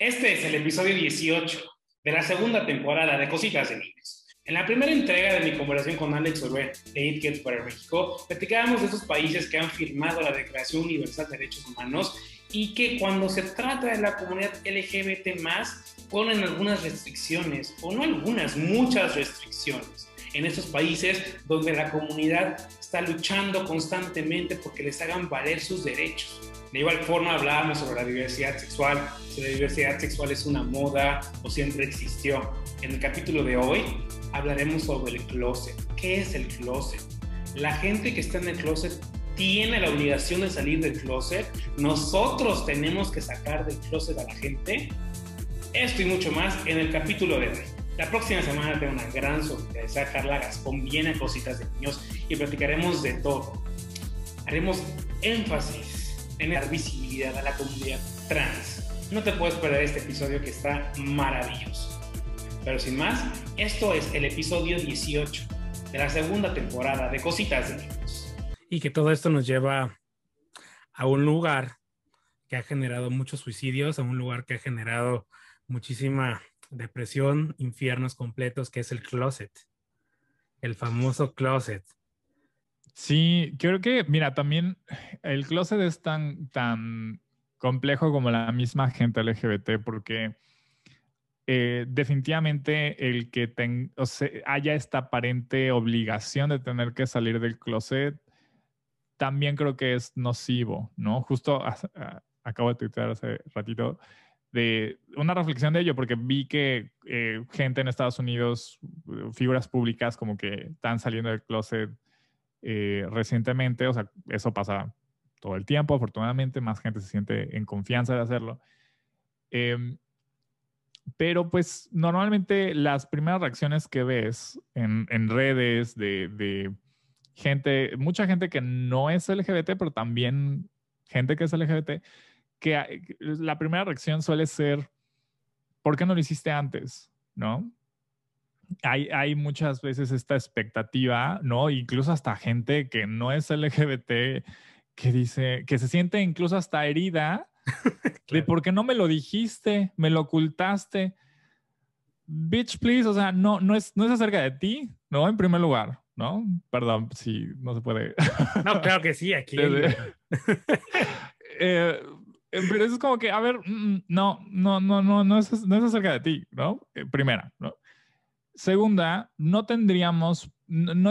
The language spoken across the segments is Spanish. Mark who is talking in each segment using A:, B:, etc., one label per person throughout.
A: Este es el episodio 18 de la segunda temporada de Cositas de Niños. En la primera entrega de mi conversación con Alex Orbe de It Gets Better México, platicábamos de esos países que han firmado la Declaración Universal de Derechos Humanos y que cuando se trata de la comunidad LGBT ponen algunas restricciones, o no algunas, muchas restricciones en esos países donde la comunidad está luchando constantemente porque les hagan valer sus derechos. De igual forma hablábamos sobre la diversidad sexual, si la diversidad sexual es una moda o siempre existió. En el capítulo de hoy hablaremos sobre el closet. ¿Qué es el closet? La gente que está en el closet tiene la obligación de salir del closet. Nosotros tenemos que sacar del closet a la gente. Esto y mucho más en el capítulo de hoy. La próxima semana tengo una gran sorpresa. Carla Gaspón viene a Cositas de Niños y platicaremos de todo. Haremos énfasis en dar visibilidad a la comunidad trans. No te puedes perder este episodio que está maravilloso. Pero sin más, esto es el episodio 18 de la segunda temporada de Cositas de Niños. Y que todo esto nos lleva a un lugar que ha generado muchos suicidios, a un lugar que ha generado muchísima depresión, infiernos completos, que es el closet, el famoso closet.
B: Sí, creo que, mira, también el closet es tan, tan complejo como la misma gente LGBT, porque eh, definitivamente el que haya esta aparente obligación de tener que salir del closet, también creo que es nocivo, ¿no? Justo acabo de tuitear hace ratito de una reflexión de ello, porque vi que eh, gente en Estados Unidos, figuras públicas como que están saliendo del closet eh, recientemente, o sea, eso pasa todo el tiempo, afortunadamente, más gente se siente en confianza de hacerlo. Em, pero pues normalmente las primeras reacciones que ves en, redes de, gente, mucha gente que no es LGBT, pero también gente que es LGBT, que la primera reacción suele ser, ¿por qué no lo hiciste antes? ¿No? Hay, muchas veces esta expectativa, ¿no? Incluso hasta gente que no es LGBT que dice, que se siente incluso hasta herida de por qué no me lo dijiste, me lo ocultaste. Bitch, please, o sea, no, no, es, no es acerca de ti, ¿no? En primer lugar, ¿no? Perdón, si no se puede.
A: no, claro que sí, aquí.
B: eh, pero eso es como que, a ver, mm, mm, no, no, no, no, no es, no es acerca de ti, ¿no? Eh, primera, ¿no? Segunda, no tendríamos, no,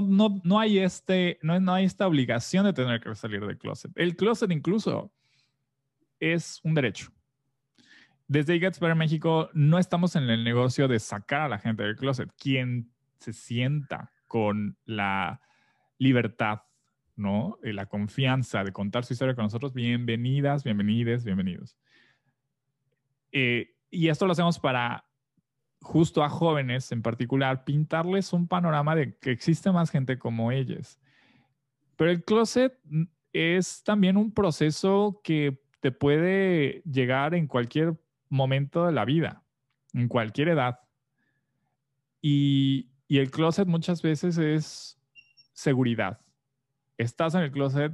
B: no, no, hay este, no, no hay esta obligación de tener que salir del closet. El closet incluso es un derecho. Desde Gets Better México no estamos en el negocio de sacar a la gente del closet. Quien se sienta con la libertad, ¿no? La confianza de contar su historia con nosotros, bienvenidas, bienvenides, bienvenidos. Eh, y esto lo hacemos para justo a jóvenes en particular, pintarles un panorama de que existe más gente como ellos. Pero el closet es también un proceso que te puede llegar en cualquier momento de la vida, en cualquier edad. Y, y el closet muchas veces es seguridad. Estás en el closet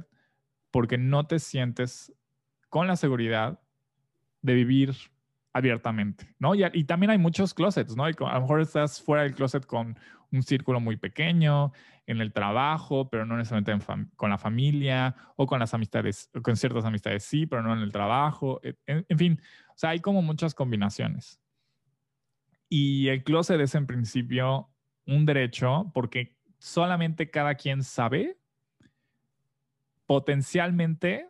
B: porque no te sientes con la seguridad de vivir abiertamente, ¿no? Y, también hay muchos closets, ¿no? a lo mejor estás fuera del closet con un círculo muy pequeño, en el trabajo, pero no necesariamente con la familia o con las amistades, con ciertas amistades sí, pero no en el trabajo. E, en, fin, o sea, hay como muchas combinaciones. Y el closet es en principio un derecho porque solamente cada quien sabe potencialmente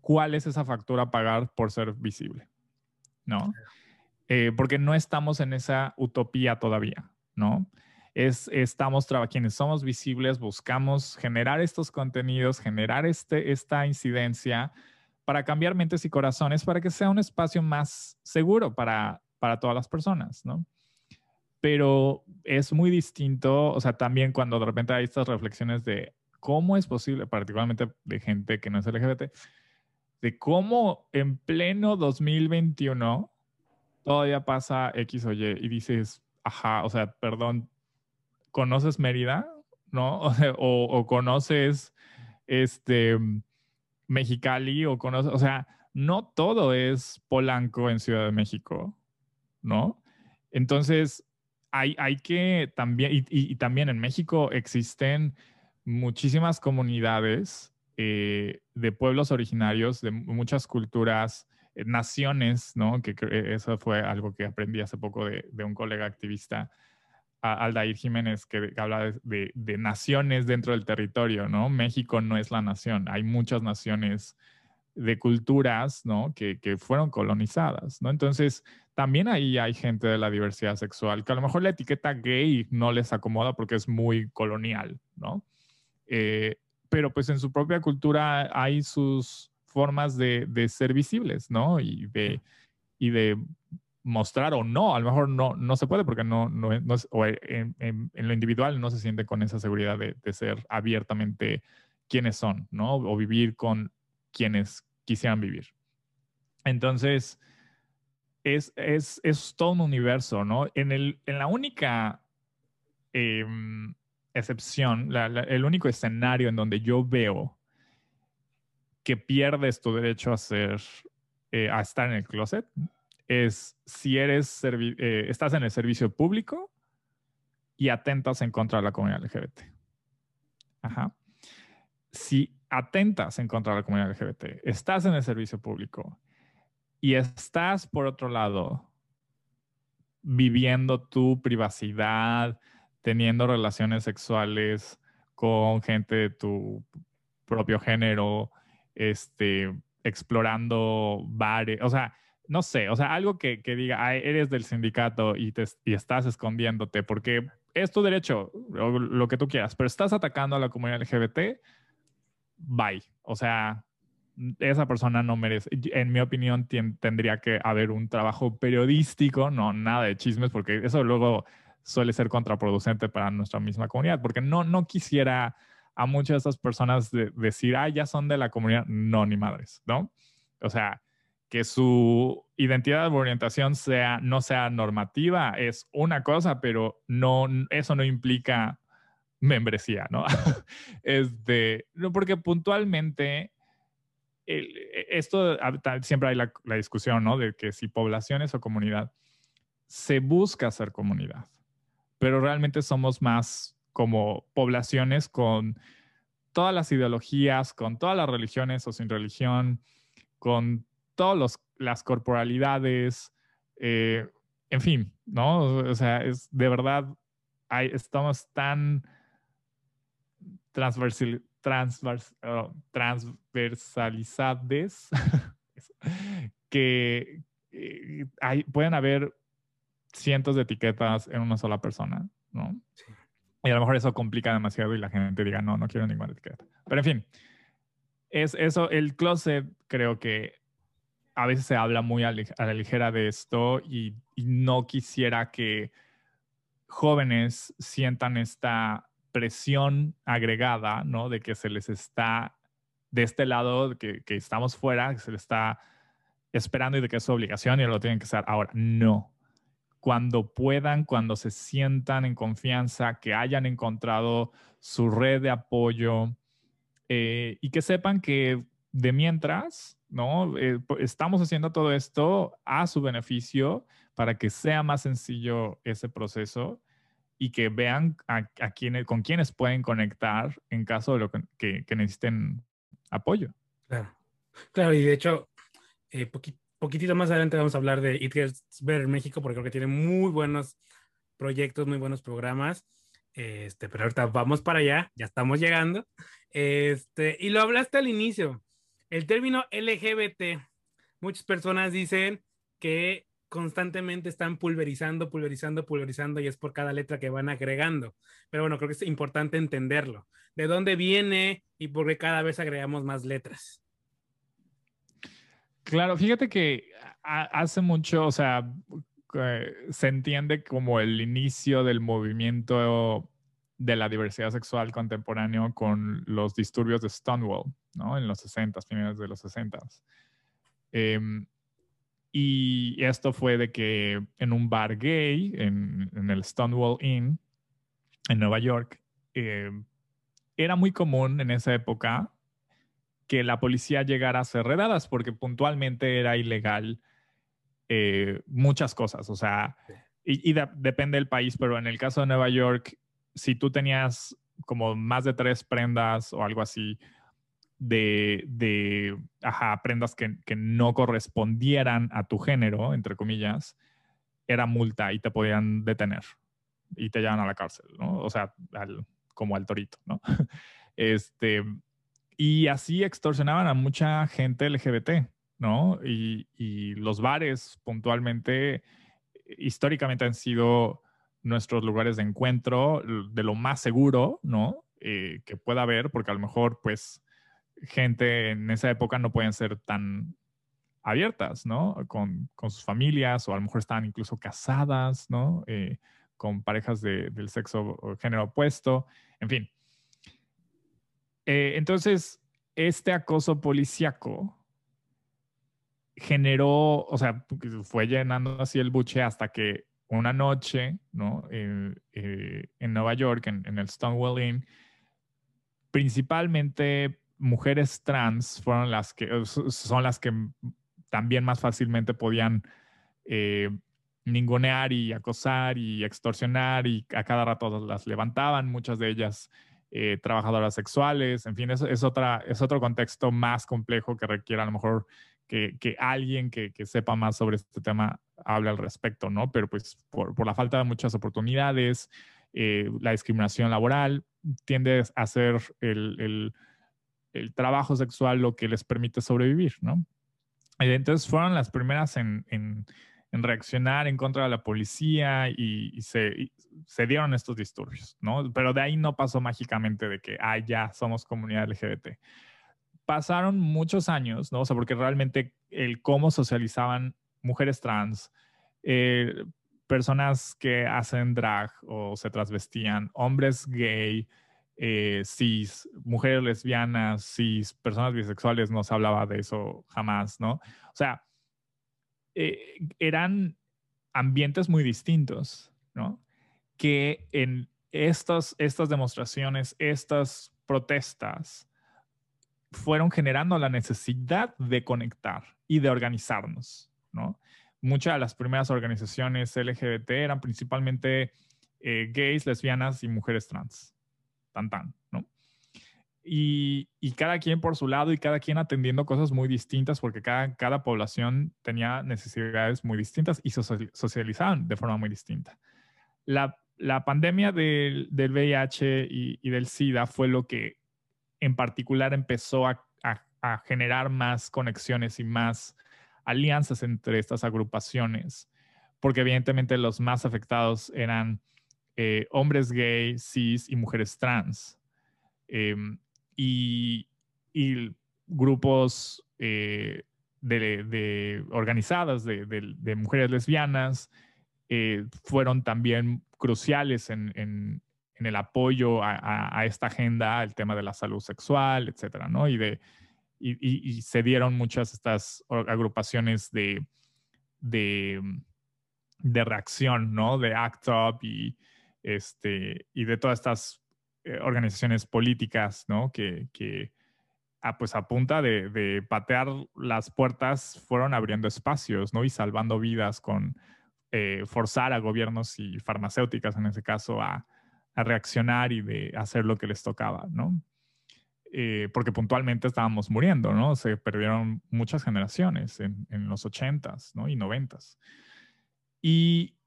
B: cuál es esa factura a pagar por ser visible. ¿No? Eh, porque no estamos en esa utopía todavía, ¿no? Es, estamos quienes somos visibles, buscamos generar estos contenidos, generar este, esta incidencia para cambiar mentes y corazones, para que sea un espacio más seguro para, para todas las personas, ¿no? Pero es muy distinto, o sea, también cuando de repente hay estas reflexiones de cómo es posible, particularmente de gente que no es LGBT, de cómo en pleno 2021 todavía pasa X o Y y dices, ajá, o sea, perdón, ¿conoces Mérida? ¿No? O, conoces este Mexicali o conoces, o sea, no todo es Polanco en Ciudad de México, ¿no? Entonces, hay, hay que también, y, también en México existen muchísimas comunidades eh, de pueblos originarios, de muchas culturas, eh, naciones, ¿no? Que, eso fue algo que aprendí hace poco de, un colega activista, Aldair Jiménez, que, habla de, de, naciones dentro del territorio, ¿no? México no es la nación, hay muchas naciones de culturas, ¿no? Que, que, fueron colonizadas, ¿no? Entonces, también ahí hay gente de la diversidad sexual que a lo mejor la etiqueta gay no les acomoda porque es muy colonial, ¿no? Eh, pero pues en su propia cultura hay sus formas de, de, ser visibles, ¿no? Y de, y de mostrar o no, a lo mejor no, no se puede porque no, no, no es, o en, en, en, lo individual no se siente con esa seguridad de, de ser abiertamente quienes son, ¿no? O vivir con quienes quisieran vivir. Entonces, es, es, es todo un universo, ¿no? En, el, en la única em, excepción, el único escenario en donde yo veo que pierdes tu derecho a ser, eh, a estar en el closet, es si eres eh, estás en el servicio público y atentas en contra de la comunidad LGBT. Ajá. Si atentas en contra de la comunidad LGBT, estás en el servicio público y estás, por otro lado, viviendo tu privacidad, teniendo relaciones sexuales con gente de tu propio género, este, explorando bares, o sea, no sé, o sea, algo que, diga, eres del sindicato y, te, y estás escondiéndote porque es tu derecho, o lo que tú quieras, pero estás atacando a la comunidad LGBT, bye. O sea, esa persona no merece, en mi opinión, tendría que haber un trabajo periodístico, no nada de chismes, porque eso luego suele ser contraproducente para nuestra misma comunidad, porque no, no quisiera a muchas de esas personas decir, ah, ya son de la comunidad, no, ni madres, ¿no? O sea, que su identidad o orientación sea, no sea normativa es una cosa, pero no, eso no implica membresía, ¿no? este, porque puntualmente e, esto siempre hay la, discusión, ¿no? De que si poblaciones o comunidad, se busca ser comunidad, pero realmente somos más como poblaciones con todas las ideologías, con todas las religiones o sin religión, con todas las corporalidades, eh, en fin, ¿no? O sea, es de verdad, estamos tan transversal, oh, transversalizadas que eh, hay, pueden haber cientos de etiquetas en una sola persona, ¿no? Y a lo mejor eso complica demasiado y la gente diga, no, no quiero ninguna etiqueta. Pero en fin, es eso, el closet creo que a veces se habla muy a, la ligera de esto y, y no quisiera que jóvenes sientan esta presión agregada, ¿no? De que se les está, de este lado, que, que estamos fuera, que se les está esperando y de que es su obligación y lo tienen que hacer. Ahora, no. Cuando puedan, cuando se sientan en confianza, que hayan encontrado su red de apoyo eh, y que sepan que de mientras, ¿no? Eh, estamos haciendo todo esto a su beneficio para que sea más sencillo ese proceso y que vean a, con quienes pueden conectar en caso de lo que, necesiten apoyo.
A: Claro, claro, y de hecho, eh, poquitito más adelante vamos a hablar de It Gets Better México, porque creo que tiene muy buenos proyectos, muy buenos programas. Este, pero ahorita vamos para allá, ya estamos llegando. Este, y lo hablaste al inicio, el término LGBT. Muchas personas dicen que constantemente están pulverizando, pulverizando, pulverizando y es por cada letra que van agregando. Pero bueno, creo que es importante entenderlo. ¿De dónde viene y por qué cada vez agregamos más letras?
B: Claro, fíjate que hace mucho, o sea, eh, se entiende como el inicio del movimiento de la diversidad sexual contemporáneo con los disturbios de Stonewall, ¿no? En los 60, finales de los 60. Eh, em, y esto fue de que en un bar gay, en, el Stonewall Inn, en Nueva York, eh, era muy común en esa época que la policía llegara a hacer redadas porque puntualmente era ilegal eh, muchas cosas. O sea, y, depende del país, pero en el caso de Nueva York, si tú tenías como más de tres prendas o algo así de, de ajá, prendas que, que, no correspondieran a tu género, entre comillas, era multa y te podían detener y te llevan a la cárcel, ¿no? O sea, como al torito, ¿no? este, y así extorsionaban a mucha gente LGBT, ¿no? Y, los bares puntualmente, históricamente han sido nuestros lugares de encuentro de lo más seguro, ¿no? Eh, que pueda haber, porque a lo mejor, pues, gente en esa época no pueden ser tan abiertas, ¿no? Con, con sus familias o a lo mejor estaban incluso casadas, ¿no? Eh, con parejas del sexo o género opuesto, en fin. Eh, entonces, este acoso policíaco generó, o sea, fue llenando así el buche hasta que una noche, ¿no? Eh, en Nueva York, en, el Stonewall Inn, principalmente mujeres trans fueron las que, son las que también más fácilmente podían eh, ningunear y acosar y extorsionar y a cada rato las levantaban, muchas de ellas eh, trabajadoras sexuales, en fin, es, es, otra, es otro contexto más complejo que requiere a lo mejor que, alguien que, sepa más sobre este tema hable al respecto, ¿no? Pero pues por, la falta de muchas oportunidades, eh, la discriminación laboral tiende a ser el, trabajo sexual lo que les permite sobrevivir, ¿no? Entonces fueron las primeras en en reaccionar en contra de la policía y, se, dieron estos disturbios, ¿no? Pero de ahí no pasó mágicamente de que, ah, ya somos comunidad LGBT. Pasaron muchos años, ¿no? O sea, porque realmente el cómo socializaban mujeres trans, eh, personas que hacen drag o se transvestían, hombres gay, eh, cis, mujeres lesbianas, cis, personas bisexuales, no se hablaba de eso jamás, ¿no? O sea, eh, eran ambientes muy distintos, ¿no? Que en estas, estas demostraciones, estas protestas, fueron generando la necesidad de conectar y de organizarnos, ¿no? Muchas de las primeras organizaciones LGBT eran principalmente eh, gays, lesbianas y mujeres trans, tan tan, ¿no? Y, cada quien por su lado y cada quien atendiendo cosas muy distintas porque cada, cada población tenía necesidades muy distintas y socializaban de forma muy distinta. La, la pandemia del, del VIH y, y, del SIDA fue lo que en particular empezó a, a, generar más conexiones y más alianzas entre estas agrupaciones, porque evidentemente los más afectados eran eh, hombres gay, cis y mujeres trans. Eh, y, grupos eh, de, organizadas de, mujeres lesbianas eh, fueron también cruciales en, el apoyo a, esta agenda, el tema de la salud sexual, etcétera, ¿no? Y, de, y, se dieron muchas estas agrupaciones de, reacción, ¿no? De ACT UP y, este, y de todas estas eh, organizaciones políticas, ¿no? Que, que a, pues a punta de, patear las puertas fueron abriendo espacios, ¿no? Y salvando vidas con eh, forzar a gobiernos y farmacéuticas, en ese caso, a, reaccionar y de hacer lo que les tocaba, ¿no? Eh, porque puntualmente estábamos muriendo, ¿no? Se perdieron muchas generaciones en, en los ochentas, ¿no? Y noventas. Y,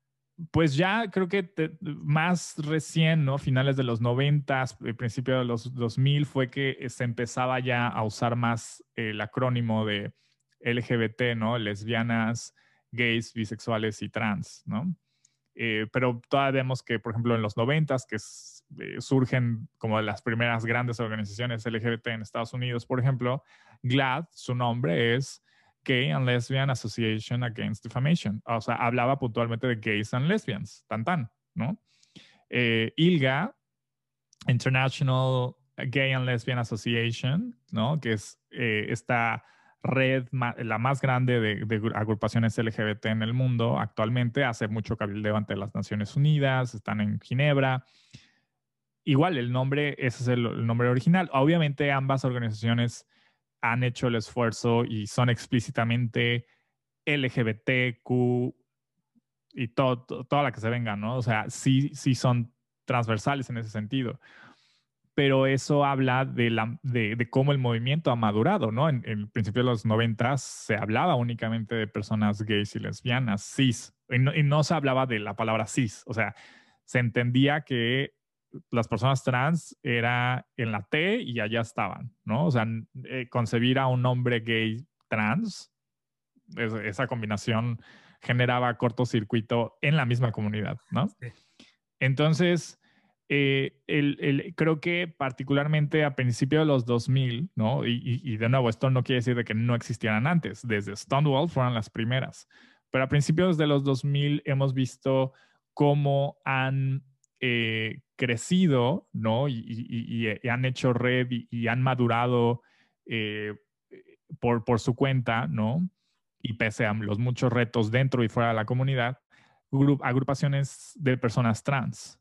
B: pues ya creo que más recién, ¿no? Finales de los 90, eh, principio de los 2000, fue que se empezaba ya a usar más el acrónimo de LGBT, ¿no? Lesbianas, gays, bisexuales y trans, ¿no? Eh, pero todavía vemos que, por ejemplo, en los 90, que eh, surgen como las primeras grandes organizaciones LGBT en Estados Unidos, por ejemplo, GLAD, su nombre es Gay and Lesbian Association Against Defamation. O sea, hablaba puntualmente de gays and lesbians, tan tan, ¿no? Eh, ILGA, International Gay and Lesbian Association, ¿no? Que es eh, esta red, la más grande de, agrupaciones LGBT en el mundo actualmente, hace mucho cabildeo ante las Naciones Unidas, están en Ginebra. Igual, el nombre, ese es el nombre original. Obviamente ambas organizaciones han hecho el esfuerzo y son explícitamente LGBTQ y todo, toda la que se venga, ¿no? O sea, sí, sí son transversales en ese sentido. Pero eso habla de, la, de, cómo el movimiento ha madurado, ¿no? En, el principio de los 90 se hablaba únicamente de personas gays y lesbianas, cis, y no, y no se hablaba de la palabra cis, o sea, se entendía que las personas trans era en la T y allá estaban, ¿no? O sea, eh, concebir a un hombre gay trans, esa combinación generaba cortocircuito en la misma comunidad, ¿no? Entonces, eh, el, creo que particularmente a principios de los 2000, ¿no? Y, de nuevo, esto no quiere decir de que no existieran antes, desde Stonewall fueron las primeras, pero a principios de los 2000 hemos visto cómo han eh, crecido, ¿no? Y, han hecho red y, han madurado eh, por, por su cuenta, ¿no? Y pese a los muchos retos dentro y fuera de la comunidad, agrupaciones de personas trans.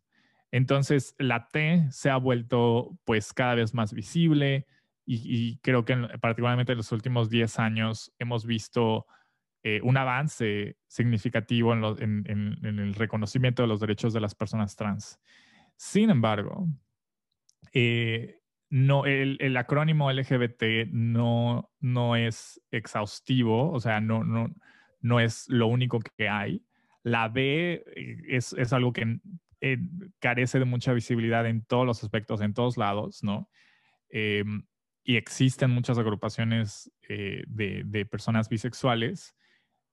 B: Entonces, la T se ha vuelto pues cada vez más visible y, creo que particularmente en los últimos 10 años hemos visto eh, un avance significativo en, el reconocimiento de los derechos de las personas trans. Sin embargo, eh, no, el, acrónimo LGBT no, no es exhaustivo, o sea, no, no, no es lo único que hay. La B eh, es, es algo que carece de mucha visibilidad en todos los aspectos, en todos lados, ¿no? y existen muchas agrupaciones de, de, personas bisexuales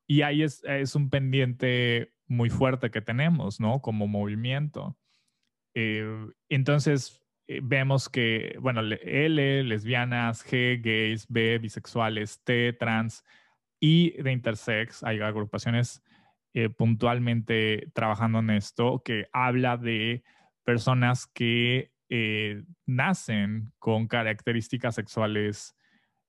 B: y ahí es, un pendiente muy fuerte que tenemos, ¿no? Como movimiento. Eh, entonces, eh, vemos que, bueno, L, lesbianas, G, gays, B, bisexuales, T, trans y de intersex, hay agrupaciones eh, puntualmente trabajando en esto que habla de personas que nacen con características sexuales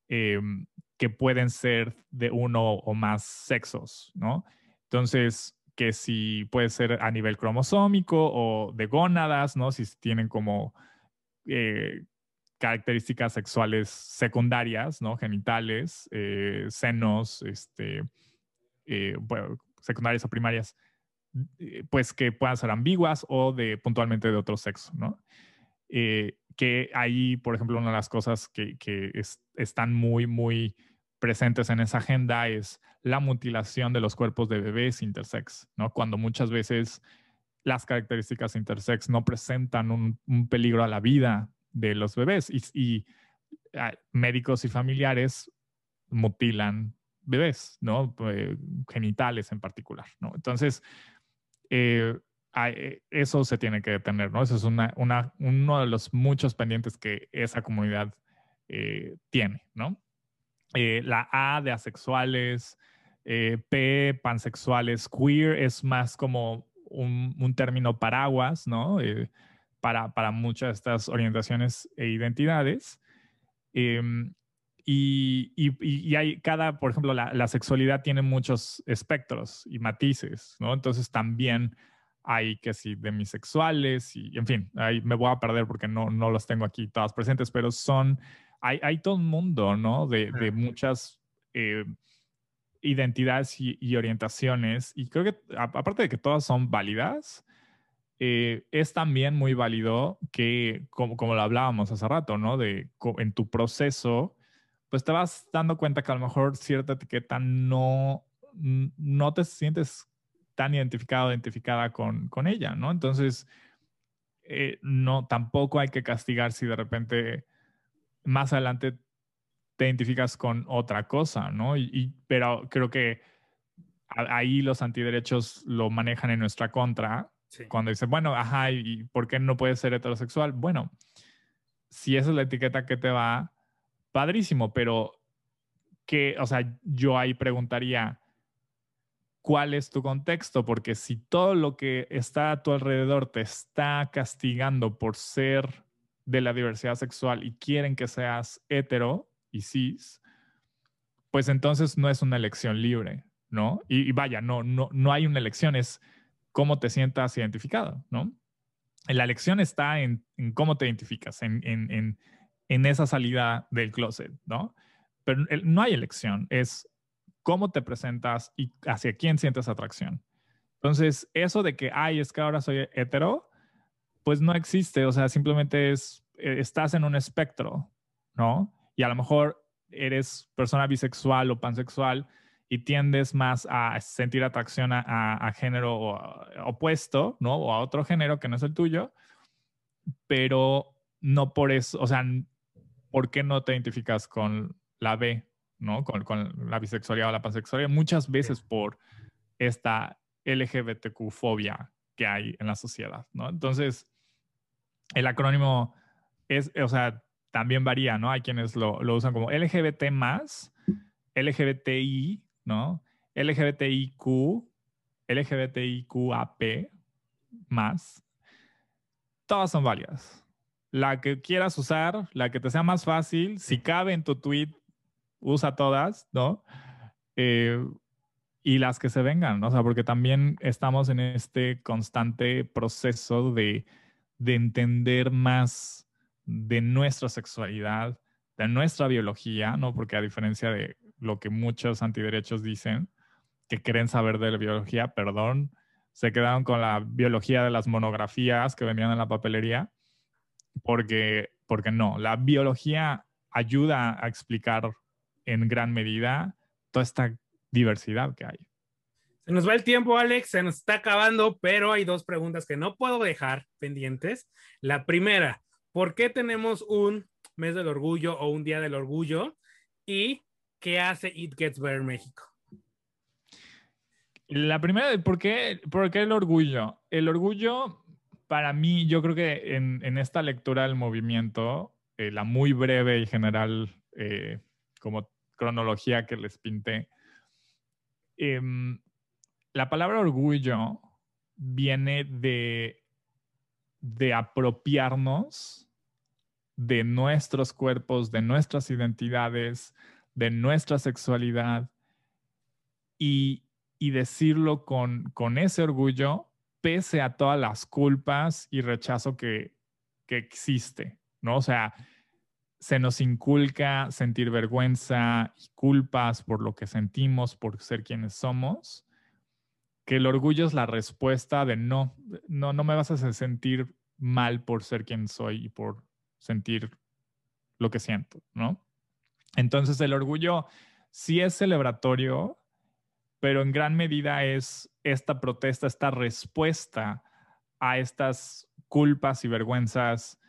B: em, que pueden ser de uno o más sexos, ¿no? Entonces, que si puede ser a nivel cromosómico o de gónadas, ¿no? Si tienen como eh, características sexuales secundarias, ¿no? Genitales, eh, senos, este, eh, secundarias o primarias, pues que puedan ser ambiguas o de puntualmente de otro sexo, ¿no? que ahí, por ejemplo, una de las cosas que, están muy, muy presentes en esa agenda es la mutilación de los cuerpos de bebés intersex, ¿no? Cuando muchas veces las características intersex no presentan un, peligro a la vida de los bebés y, ah, médicos y familiares mutilan bebés, ¿no? Eh, genitales en particular, ¿no? Entonces, eh, eh, eso se tiene que detener, ¿no? Eso es una, uno de los muchos pendientes que esa comunidad tiene, ¿no? Eh, la A de asexuales, P, pansexuales, queer es más como un, término paraguas, ¿no? para, para muchas de estas orientaciones e identidades. Em, y, y, hay cada, por ejemplo, la, la, sexualidad tiene muchos espectros y matices, ¿no? Entonces también hay que sí demisexuales y en fin, ahí me voy a perder porque no, no los tengo aquí todas presentes, pero son, hay, hay todo un mundo, ¿no? De, de muchas eh, identidades y, orientaciones y creo que aparte de que todas son válidas, eh, es también muy válido que, como, como lo hablábamos hace rato, ¿no? De en tu proceso, pues te vas dando cuenta que a lo mejor cierta etiqueta no, no te sientes tan identificada identificada con, con ella, ¿no? Entonces, eh, no, tampoco hay que castigar si de repente más adelante te identificas con otra cosa, ¿no? Y, pero creo que ahí los antiderechos lo manejan en nuestra contra. Cuando dicen, bueno, ajá, ¿y por qué no puedes ser heterosexual? Bueno, si esa es la etiqueta que te va, padrísimo, pero que, o sea, yo ahí preguntaría, cuál es tu contexto, porque si todo lo que está a tu alrededor te está castigando por ser de la diversidad sexual y quieren que seas hetero y cis, pues entonces no es una elección libre, ¿no? Y, vaya, no, no, no hay una elección, es cómo te sientas identificado, ¿no? La elección está en, cómo te identificas, en, en, en, esa salida del closet, ¿no? pero no hay elección, es cómo te presentas y hacia quién sientes atracción. Entonces, eso de que, ay, es que ahora soy hetero, pues no existe, o sea, simplemente es, eh, estás en un espectro, ¿no? Y a lo mejor eres persona bisexual o pansexual y tiendes más a sentir atracción a, género opuesto, ¿no? O a otro género que no es el tuyo, pero no por eso, o sea, ¿por qué no te identificas con la B, ¿no? Con, con la bisexualidad o la pansexualidad? Muchas veces por esta LGBTQ-fobia que hay en la sociedad, ¿no? Entonces, el acrónimo es, o sea, también varía, ¿no? Hay quienes lo, lo usan como LGBT más, LGBTI, ¿no? LGBTIQ, LGBTIQAP más. Todas son válidas. La que quieras usar, la que te sea más fácil, si cabe en tu tweet, usa todas, ¿no? Eh, y las que se vengan, ¿no? O sea, porque también estamos en este constante proceso de, de entender más de nuestra sexualidad, de nuestra biología, ¿no? Porque a diferencia de lo que muchos antiderechos dicen, que quieren saber de la biología, perdón, se quedaron con la biología de las monografías que venían en la papelería, porque, porque no, la biología ayuda a explicar en gran medida toda esta diversidad que hay.
A: Se nos va el tiempo, Alex, se nos está acabando, pero hay dos preguntas que no puedo dejar pendientes. La primera, ¿por qué tenemos un mes del orgullo o un día del orgullo? ¿Y qué hace It Gets Better México?
B: La primera, ¿por qué, ¿por qué el orgullo? El orgullo, para mí, yo creo que en, esta lectura del movimiento, eh, la muy breve y general eh, como cronología que les pinté, em, la palabra orgullo viene de, de apropiarnos de nuestros cuerpos, de nuestras identidades, de nuestra sexualidad y, decirlo con, con, ese orgullo, pese a todas las culpas y rechazo que, que existe, ¿no? O sea, se nos inculca sentir vergüenza y culpas por lo que sentimos, por ser quienes somos, que el orgullo es la respuesta de no, no, no me vas a sentir mal por ser quien soy y por sentir lo que siento, ¿no? Entonces el orgullo sí es celebratorio, pero en gran medida es esta protesta, esta respuesta a estas culpas y vergüenzas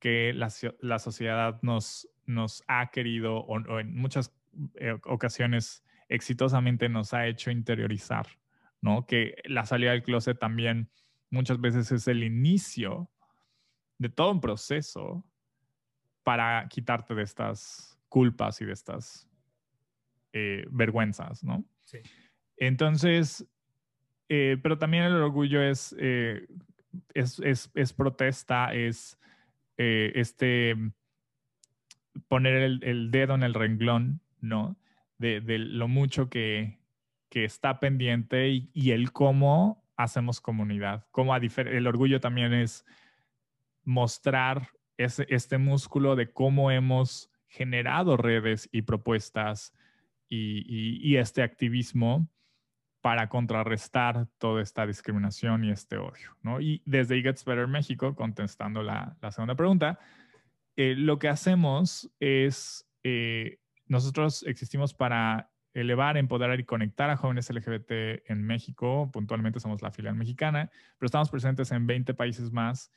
B: que la, sociedad nos, nos ha querido o, en muchas eh, ocasiones exitosamente nos ha hecho interiorizar, ¿no? Que la salida del closet también muchas veces es el inicio de todo un proceso para quitarte de estas culpas y de estas eh, vergüenzas, ¿no? Sí. Entonces, eh, pero también el orgullo es, eh, es, protesta, es este poner el, dedo en el renglón, ¿no? De, lo mucho que, está pendiente y, el cómo hacemos comunidad. Cómo el orgullo también es mostrar este músculo de cómo hemos generado redes y propuestas y, este activismo para contrarrestar toda esta discriminación y este odio. ¿no? Y desde It Gets Better México, contestando la, segunda pregunta, eh, lo que hacemos es, eh, nosotros existimos para elevar, empoderar y conectar a jóvenes LGBT en México. Puntualmente somos la filial mexicana, pero estamos presentes en 20 países más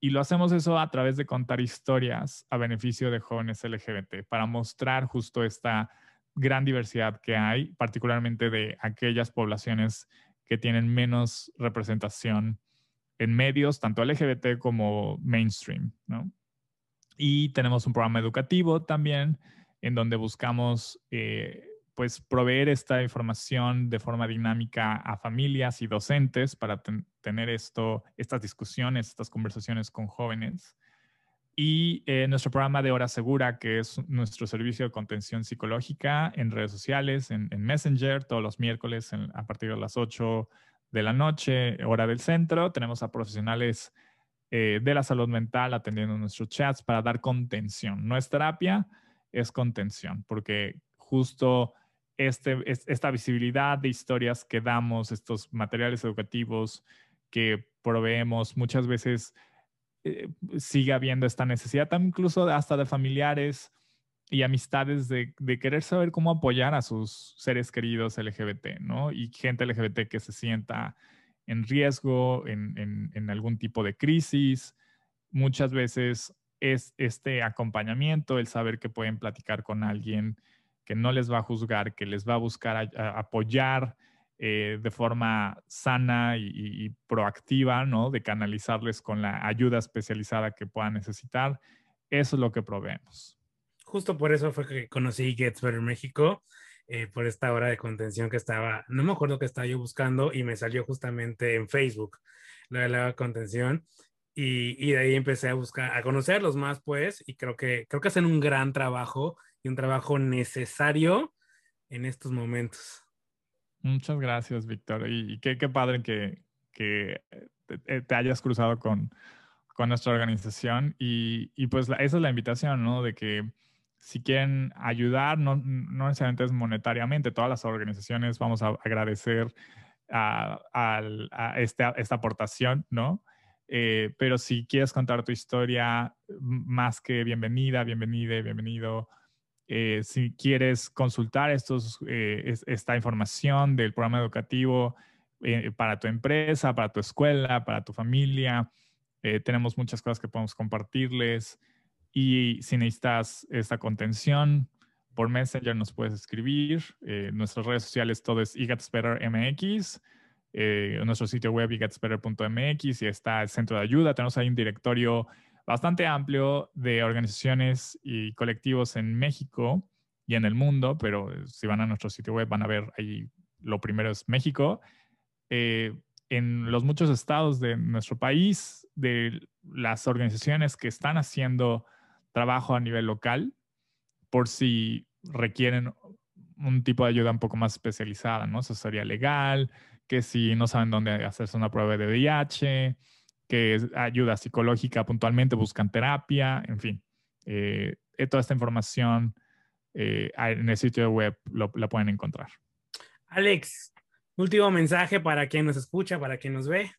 B: y lo hacemos eso a través de contar historias a beneficio de jóvenes LGBT, para mostrar justo esta gran diversidad que hay, particularmente de aquellas poblaciones que tienen menos representación en medios, tanto LGBT como mainstream, Y tenemos un programa educativo también en donde buscamos eh, pues proveer esta información de forma dinámica a familias y docentes para tener esto, estas discusiones, estas conversaciones con jóvenes. Y eh, nuestro programa de Hora Segura, que es nuestro servicio de contención psicológica en redes sociales, en, Messenger, todos los miércoles a partir de las 8 de la noche, hora del centro. Tenemos a profesionales eh, de la salud mental atendiendo nuestros chats para dar contención. No es terapia, es contención, porque justo este, esta visibilidad de historias que damos, estos materiales educativos que proveemos, muchas veces eh, sigue habiendo esta necesidad, incluso hasta de familiares y amistades de, querer saber cómo apoyar a sus seres queridos LGBT, ¿no? Y gente LGBT que se sienta en riesgo, en, en algún tipo de crisis. Muchas veces es este acompañamiento, el saber que pueden platicar con alguien que no les va a juzgar, que les va a buscar apoyar eh, de forma sana y, proactiva, ¿no? De canalizarles con la ayuda especializada que puedan necesitar. Eso es lo que proveemos.
A: Justo por eso fue que conocí Gets Better México, eh, por esta hora de contención que estaba, no me acuerdo que estaba yo buscando y me salió justamente en Facebook la de la contención y, de ahí empecé a buscar, a conocerlos más, pues, y creo que, creo que hacen un gran trabajo y un trabajo necesario en estos momentos.
B: Muchas gracias, Víctor. Y, qué, padre que, que te, hayas cruzado con, con nuestra organización. Y, y, pues esa es la invitación, ¿no? De que si quieren ayudar, no, no necesariamente es monetariamente, todas las organizaciones vamos a agradecer a, esta, esta aportación, ¿no? Eh, pero si quieres contar tu historia, más que bienvenida, bienvenida, bienvenido. Eh, si quieres consultar estos, eh, esta información del programa educativo para tu empresa, para tu escuela, para tu familia, tenemos muchas cosas que podemos compartirles. Y si necesitas esta contención, por Messenger nos puedes escribir. nuestras redes sociales todo es MX eh, nuestro sitio web getsbetter.mx y está el centro de ayuda. Tenemos ahí un directorio bastante amplio de organizaciones y colectivos en México y en el mundo, pero si van a nuestro sitio web van a ver ahí lo primero es México. Eh, en los muchos estados de nuestro país, de las organizaciones que están haciendo trabajo a nivel local, por si requieren un tipo de ayuda un poco más especializada, ¿no? Asesoría legal, que si no saben dónde hacerse una prueba de VIH, que ayuda psicológica puntualmente, buscan terapia, en fin. Eh, eh, toda esta información eh, en el sitio web la pueden encontrar.
A: Alex, último mensaje para quien nos escucha, para quien nos ve.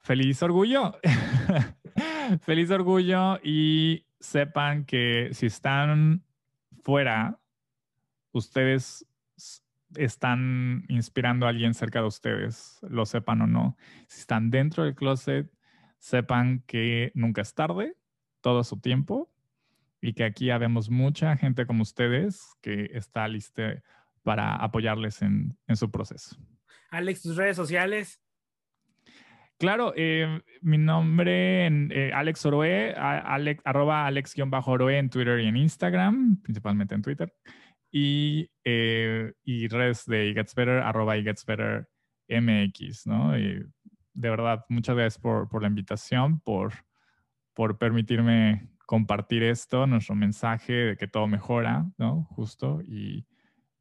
B: Feliz orgullo. Feliz orgullo y sepan que si están fuera, ustedes están inspirando a alguien cerca de ustedes, lo sepan o no. Si están dentro del closet, sepan que nunca es tarde, todo su tiempo, y que aquí habemos mucha gente como ustedes que está lista para apoyarles en, su proceso.
A: Alex, tus redes sociales.
B: Claro, eh, mi nombre en eh, Alex Oroe, arroba alex-oroe en Twitter y en Instagram, principalmente en Twitter y, eh, y redes de Gets Better, arroba Gets Better MX, ¿no? Y de verdad, muchas gracias por, por la invitación, por, por permitirme compartir esto, nuestro mensaje de que todo mejora, ¿no? Justo, y,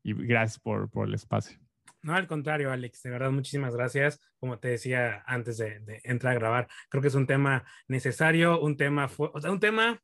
B: y gracias por, por, el espacio.
A: No, al contrario, Alex, de verdad, muchísimas gracias. Como te decía antes de, de entrar a grabar, creo que es un tema necesario, un tema, o sea, un tema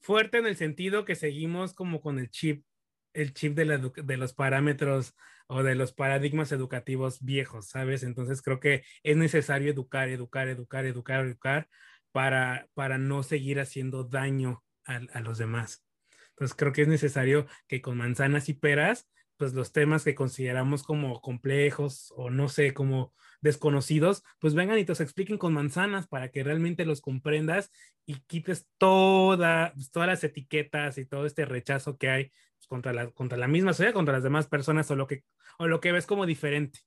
A: fuerte en el sentido que seguimos como con el chip el chip de, de, los parámetros o de los paradigmas educativos viejos, ¿sabes? Entonces creo que es necesario educar, educar, educar, educar, educar para, para no seguir haciendo daño a, a los demás. Entonces creo que es necesario que con manzanas y peras, pues los temas que consideramos como complejos o no sé, como desconocidos, pues vengan y te los expliquen con manzanas para que realmente los comprendas y quites toda, pues, todas las etiquetas y todo este rechazo que hay contra la, contra la misma sociedad, contra las demás personas o lo que, o lo que ves como diferente.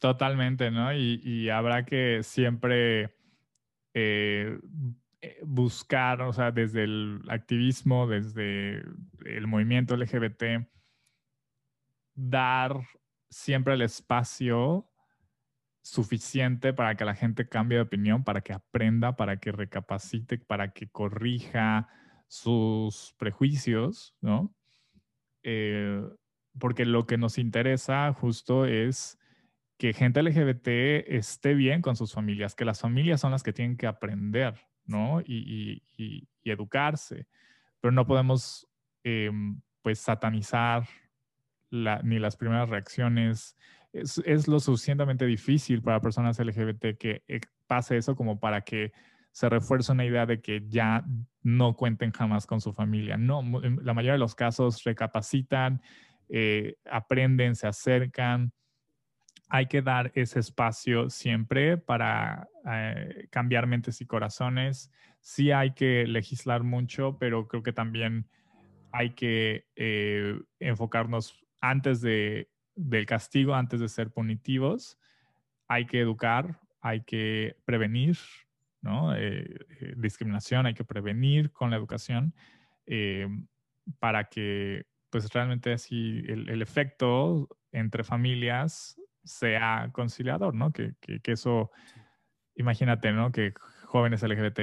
B: Totalmente, ¿no? Y, habrá que siempre eh, eh, buscar, o sea, desde el activismo, desde el movimiento LGBT, dar siempre el espacio suficiente para que la gente cambie de opinión, para que aprenda, para que recapacite, para que corrija, sus prejuicios, ¿no? Eh, porque lo que nos interesa justo es que gente LGBT esté bien con sus familias, que las familias son las que tienen que aprender, ¿no? Y, educarse. pero no podemos em, pues satanizar ni las primeras reacciones. Es, es, lo suficientemente difícil para personas LGBT que eh, pase eso como para que se refuerce una idea de que ya no cuenten jamás con su familia. No, en la mayoría de los casos recapacitan, eh, aprenden, se acercan. Hay que dar ese espacio siempre para eh, cambiar mentes y corazones. Sí hay que legislar mucho, pero creo que también hay que eh, enfocarnos antes de, del castigo, antes de ser punitivos. Hay que educar, hay que prevenir, ¿no? discriminación, hay que prevenir con la educación para que pues realmente así el, efecto entre familias sea conciliador, ¿no? Que, que, eso, imagínate, ¿no? Que jóvenes LGBT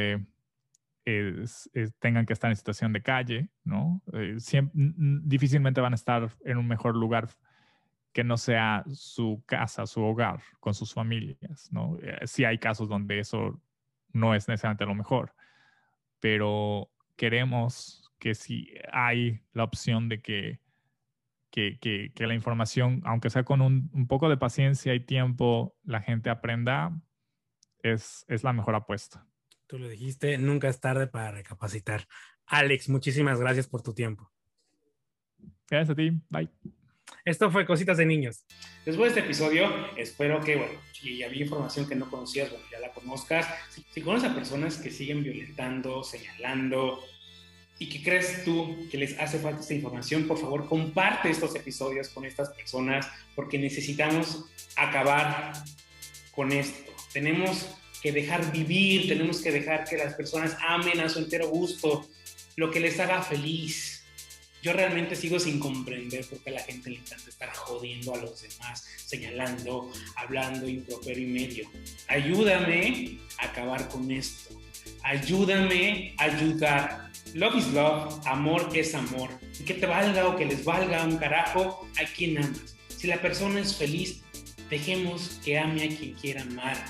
B: tengan que estar en situación de calle, ¿no? Eh, difícilmente van a estar en un mejor lugar que no sea su casa, su hogar, con sus familias, ¿no? Eh, sí hay casos donde eso no es necesariamente lo mejor, pero queremos que si hay la opción de que, que, la información, aunque sea con un, poco de paciencia y tiempo, la gente aprenda, es, es la mejor apuesta.
C: Tú lo dijiste, nunca es tarde para recapacitar. Alex, muchísimas gracias por tu tiempo.
B: Gracias a ti. Bye.
C: Esto fue Cositas de Niños.
A: Después de este episodio, espero que, bueno, si había información que no conocías, bueno, ya la conozcas. Si, conoces a personas que siguen violentando, señalando, y que crees tú que les hace falta esta información, por favor comparte estos episodios con estas personas porque necesitamos acabar con esto. Tenemos que dejar vivir, tenemos que dejar que las personas amen a su entero gusto, lo que les haga feliz. Yo realmente sigo sin comprender por qué a la gente le encanta estar jodiendo a los demás, señalando, hablando improperio y medio. Ayúdame a acabar con esto. Ayúdame a ayudar Love is love, amor es amor. que te valga o que les valga un carajo, a quien amas. Si la persona es feliz, dejemos que ame a quien quiera amar.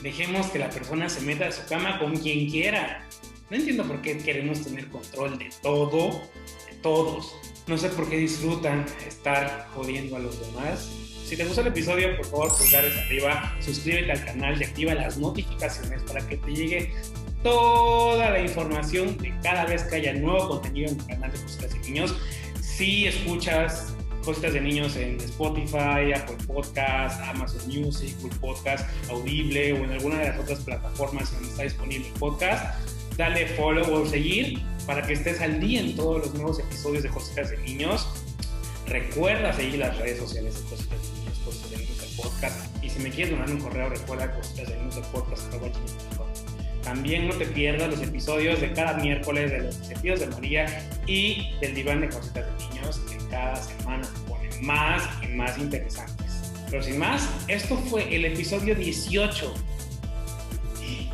A: Dejemos que la persona se meta a su cama con quien quiera. No entiendo por qué queremos tener control de todo, de todos. No sé por qué disfrutan estar jodiendo a los demás. Si te gusta el episodio, por favor, pulgares arriba, suscríbete al canal y activa las notificaciones para que te llegue toda la información de cada vez que haya nuevo contenido en el canal de Cositas de Niños. Si escuchas Cositas de Niños en Spotify, Apple Podcast, Amazon Music, Google Podcast, Audible o en alguna de las otras plataformas donde está disponible el podcast, dale follow o seguir para que estés al día en todos los nuevos episodios de Cositas de Niños. Recuerda seguir las redes sociales de Cositas de Niños, Cositas de Niños el podcast. Y si me quieres donar un correo, recuerda Cositas de Niños el podcast. También no te pierdas los episodios de cada miércoles de los desafíos de María y del diván de cositas de niños que cada semana se ponen más y más interesantes. Pero sin más, esto fue el episodio 18.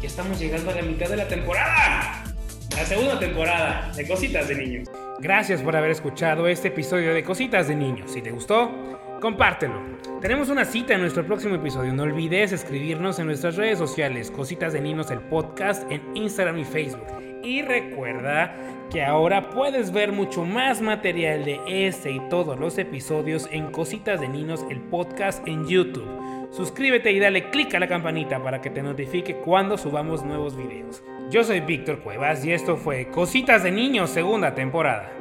A: Ya estamos llegando a la mitad de la temporada. La segunda temporada de Cositas de Niños.
C: Gracias por haber escuchado este episodio de Cositas de Niños. Si te gustó, compártelo. Tenemos una cita en nuestro próximo episodio. No olvides escribirnos en nuestras redes sociales, Cositas de Niños, el podcast, en Instagram y Facebook. Y recuerda que ahora puedes ver mucho más material de este y todos los episodios en Cositas de Niños, el podcast en YouTube. Suscríbete y dale click a la campanita para que te notifique cuando subamos nuevos videos. Yo soy Víctor Cuevas y esto fue Cositas de Niños segunda temporada.